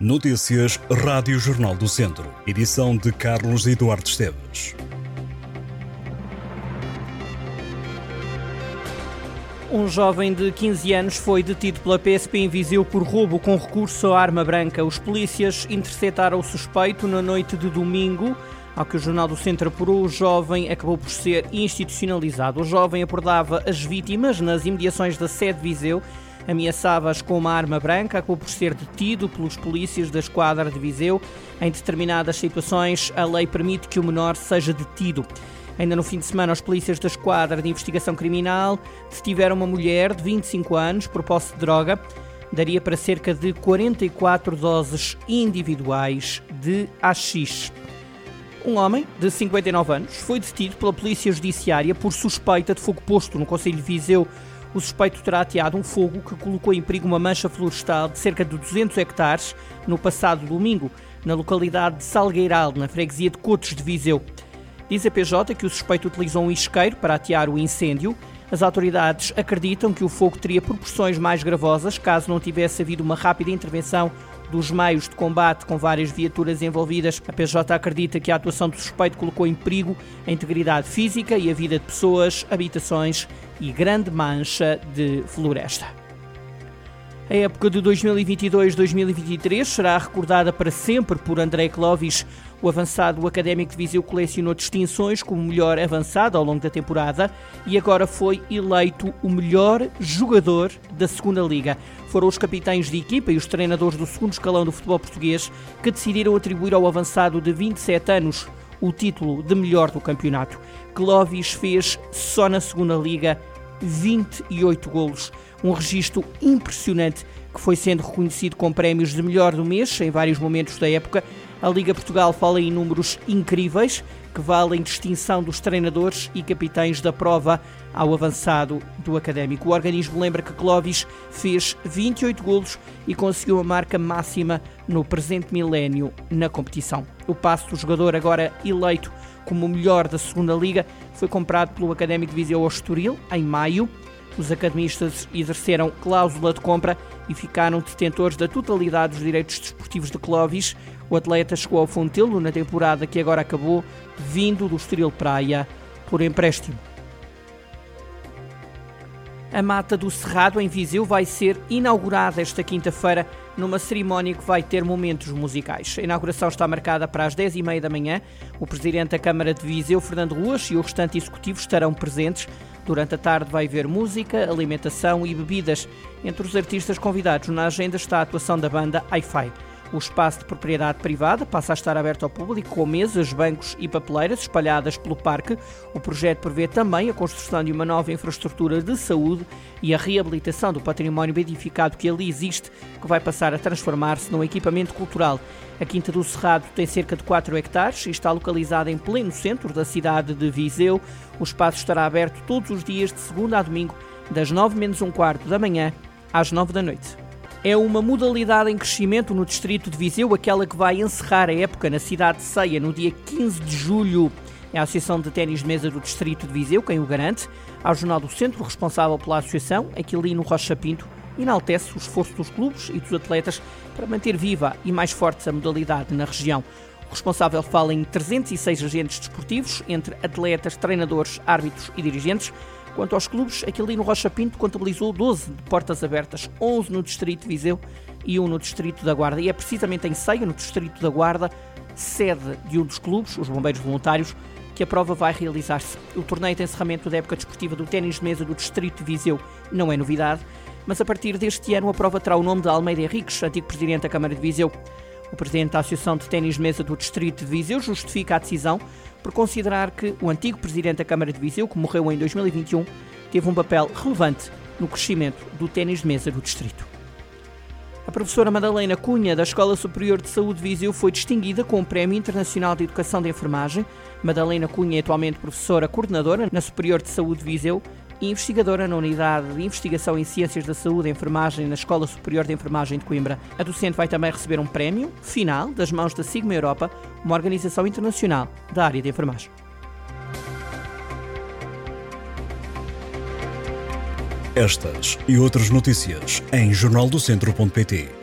Notícias Rádio Jornal do Centro. Edição de Carlos Eduardo Esteves. Um jovem de 15 anos foi detido pela PSP em Viseu por roubo com recurso à arma branca. Os polícias interceptaram o suspeito na noite de domingo. Ao que o Jornal do Centro apurou, o jovem acabou por ser institucionalizado. O jovem abordava as vítimas nas imediações da sede de Viseu ameaçava-as com uma arma branca, acabou por ser detido pelos polícias da esquadra de Viseu. Em determinadas situações, a lei permite que o menor seja detido. Ainda no fim de semana, os polícias da Esquadra de Investigação Criminal detiveram uma mulher de 25 anos por posse de droga. Daria para cerca de 44 doses individuais de AX. Um homem de 59 anos foi detido pela Polícia Judiciária por suspeita de fogo posto no Conselho de Viseu o suspeito terá ateado um fogo que colocou em perigo uma mancha florestal de cerca de 200 hectares no passado domingo, na localidade de Salgueiral, na freguesia de Cotos de Viseu. Diz a PJ que o suspeito utilizou um isqueiro para atear o incêndio. As autoridades acreditam que o fogo teria proporções mais gravosas caso não tivesse havido uma rápida intervenção dos meios de combate com várias viaturas envolvidas. A PJ acredita que a atuação do suspeito colocou em perigo a integridade física e a vida de pessoas, habitações e grande mancha de floresta. A época de 2022-2023 será recordada para sempre por André Clovis. O avançado académico de Viseu colecionou distinções como melhor avançado ao longo da temporada e agora foi eleito o melhor jogador da segunda liga. Foram os capitães de equipa e os treinadores do segundo escalão do futebol português que decidiram atribuir ao avançado de 27 anos o título de melhor do campeonato. Clovis fez só na segunda liga 28 golos, um registro impressionante que foi sendo reconhecido com prémios de melhor do mês em vários momentos da época. A Liga Portugal fala em números incríveis que valem distinção dos treinadores e capitães da prova ao avançado do académico. O organismo lembra que Clovis fez 28 golos e conseguiu a marca máxima no presente milénio na competição. O passo do jogador, agora eleito como o melhor da segunda liga, foi comprado pelo Académico Viseu ao Estoril em maio. Os academistas exerceram cláusula de compra e ficaram detentores da totalidade dos direitos desportivos de Clovis. O atleta chegou ao Fontelo na temporada que agora acabou, vindo do Estoril Praia por empréstimo. A Mata do Cerrado, em Viseu, vai ser inaugurada esta quinta-feira numa cerimónia que vai ter momentos musicais. A inauguração está marcada para as 10h30 da manhã. O Presidente da Câmara de Viseu, Fernando Ruas, e o restante executivo estarão presentes. Durante a tarde vai haver música, alimentação e bebidas. Entre os artistas convidados na agenda está a atuação da banda Hi-Fi. O espaço de propriedade privada passa a estar aberto ao público com mesas, bancos e papeleiras espalhadas pelo parque. O projeto prevê também a construção de uma nova infraestrutura de saúde e a reabilitação do património edificado que ali existe, que vai passar a transformar-se num equipamento cultural. A Quinta do Cerrado tem cerca de 4 hectares e está localizada em pleno centro da cidade de Viseu. O espaço estará aberto todos os dias de segunda a domingo, das 9 menos um quarto da manhã às 9 da noite é uma modalidade em crescimento no distrito de Viseu, aquela que vai encerrar a época na cidade de Ceia no dia 15 de julho. É a Associação de Ténis de Mesa do Distrito de Viseu quem o garante. Ao Jornal do Centro, responsável pela associação, Aquilino Rocha Pinto, enaltece o esforço dos clubes e dos atletas para manter viva e mais forte a modalidade na região. O responsável fala em 306 agentes desportivos, entre atletas, treinadores, árbitros e dirigentes, Quanto aos clubes, aquele no Rocha Pinto contabilizou 12 de portas abertas, 11 no Distrito de Viseu e 1 no Distrito da Guarda. E é precisamente em Ceia, no Distrito da Guarda, sede de um dos clubes, os Bombeiros Voluntários, que a prova vai realizar-se. O torneio de encerramento da época desportiva do ténis de mesa do Distrito de Viseu não é novidade, mas a partir deste ano a prova terá o nome de Almeida Henriques, antigo presidente da Câmara de Viseu. O presidente da Associação de Ténis de Mesa do Distrito de Viseu justifica a decisão por considerar que o antigo presidente da Câmara de Viseu, que morreu em 2021, teve um papel relevante no crescimento do ténis de mesa do distrito. A professora Madalena Cunha, da Escola Superior de Saúde de Viseu, foi distinguida com o Prémio Internacional de Educação de Enfermagem. Madalena Cunha é atualmente professora coordenadora na Superior de Saúde de Viseu investigadora na Unidade de Investigação em Ciências da Saúde e Enfermagem na Escola Superior de Enfermagem de Coimbra. A docente vai também receber um prémio final das mãos da Sigma Europa, uma organização internacional da área de enfermagem. Estas e outras notícias em jornaldocentro.pt